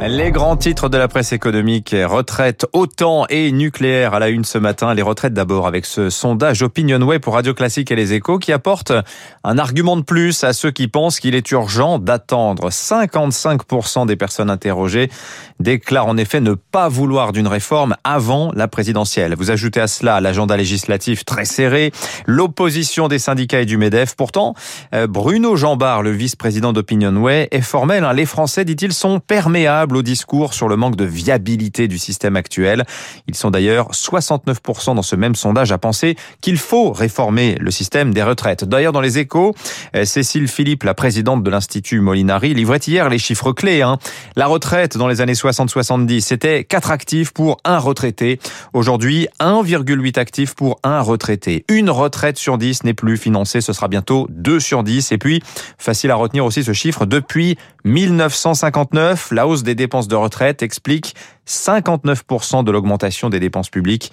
Les grands titres de la presse économique, retraite, OTAN et nucléaire à la une ce matin. Les retraites d'abord avec ce sondage Opinionway pour Radio Classique et les échos qui apporte un argument de plus à ceux qui pensent qu'il est urgent d'attendre. 55% des personnes interrogées déclarent en effet ne pas vouloir d'une réforme avant la présidentielle. Vous ajoutez à cela l'agenda législatif très serré, l'opposition des syndicats et du MEDEF. Pourtant, euh, Bruno Jambard, le vice-président d'Opinionway, est formel. Hein. Les Français, dit-il, sont perméables au discours sur le manque de viabilité du système actuel. Ils sont d'ailleurs 69% dans ce même sondage à penser qu'il faut réformer le système des retraites. D'ailleurs, dans les échos, euh, Cécile Philippe, la présidente de l'Institut Molinari, livrait hier les chiffres clés. Hein. La retraite dans les années 60-70, c'était 4 actifs pour un retraité. Aujourd'hui, 1,8 actifs pour un retraité. Une retraite sur 10 n'est plus financée, ce sera bientôt 2 sur 10. Et puis, facile à retenir aussi ce chiffre, depuis 1959, la hausse des dépenses de retraite explique 59% de l'augmentation des dépenses publiques.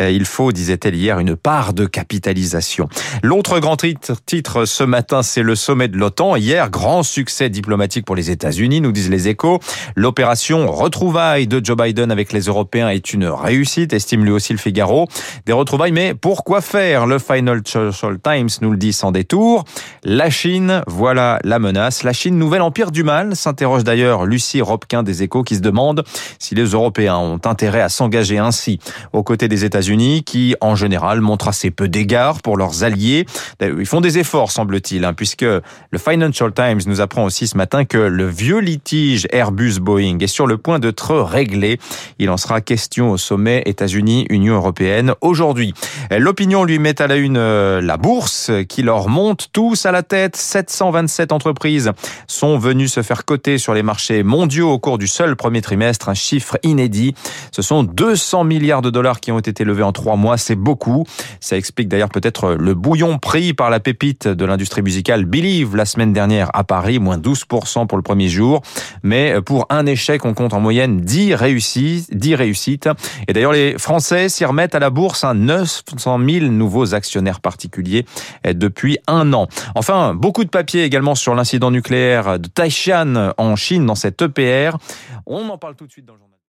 Euh, il faut, disait-elle hier, une part de capitalisation. L'autre grand titre ce matin, c'est le sommet de l'OTAN. Hier, grand succès diplomatique pour les États-Unis, nous disent les échos. L'opération retrouvailles de Joe Biden avec les Européens est une réussite, estime lui aussi le Figaro. Des retrouvailles, mais pourquoi faire? Le Financial Times nous le dit sans détour. La Chine, voilà la menace. La Chine, nouvel empire du mal, s'interroge d'ailleurs Lucie Robquin des échos qui se demande si les Européens ont intérêt à s'engager ainsi aux côtés des États-Unis qui, en général, montrent assez peu d'égards pour leurs alliés. Ils font des efforts, semble-t-il, hein, puisque le Financial Times nous apprend aussi ce matin que le vieux litige Airbus-Boeing est sur le point d'être réglé. Il en sera question au sommet États-Unis-Union européenne aujourd'hui. L'opinion lui met à la une euh, la bourse qui leur monte tous à la tête. 727 entreprises sont venues se faire coter sur les marchés mondiaux au cours du seul premier trimestre, un chiffre inédit. Ce sont 200 milliards de dollars qui ont été levés en trois mois, c'est beaucoup. Ça explique d'ailleurs peut-être le bouillon pris par la pépite de l'industrie musicale Believe la semaine dernière à Paris, moins 12% pour le premier jour. Mais pour un échec, on compte en moyenne 10 réussites. 10 réussites. Et d'ailleurs, les Français s'y remettent à la bourse, hein, 900 000 nouveaux actionnaires particuliers depuis un an. Enfin, beaucoup de papiers également sur l'incident nucléaire de Taishan en Chine dans cette EPR. On en parle tout de suite dans le journal.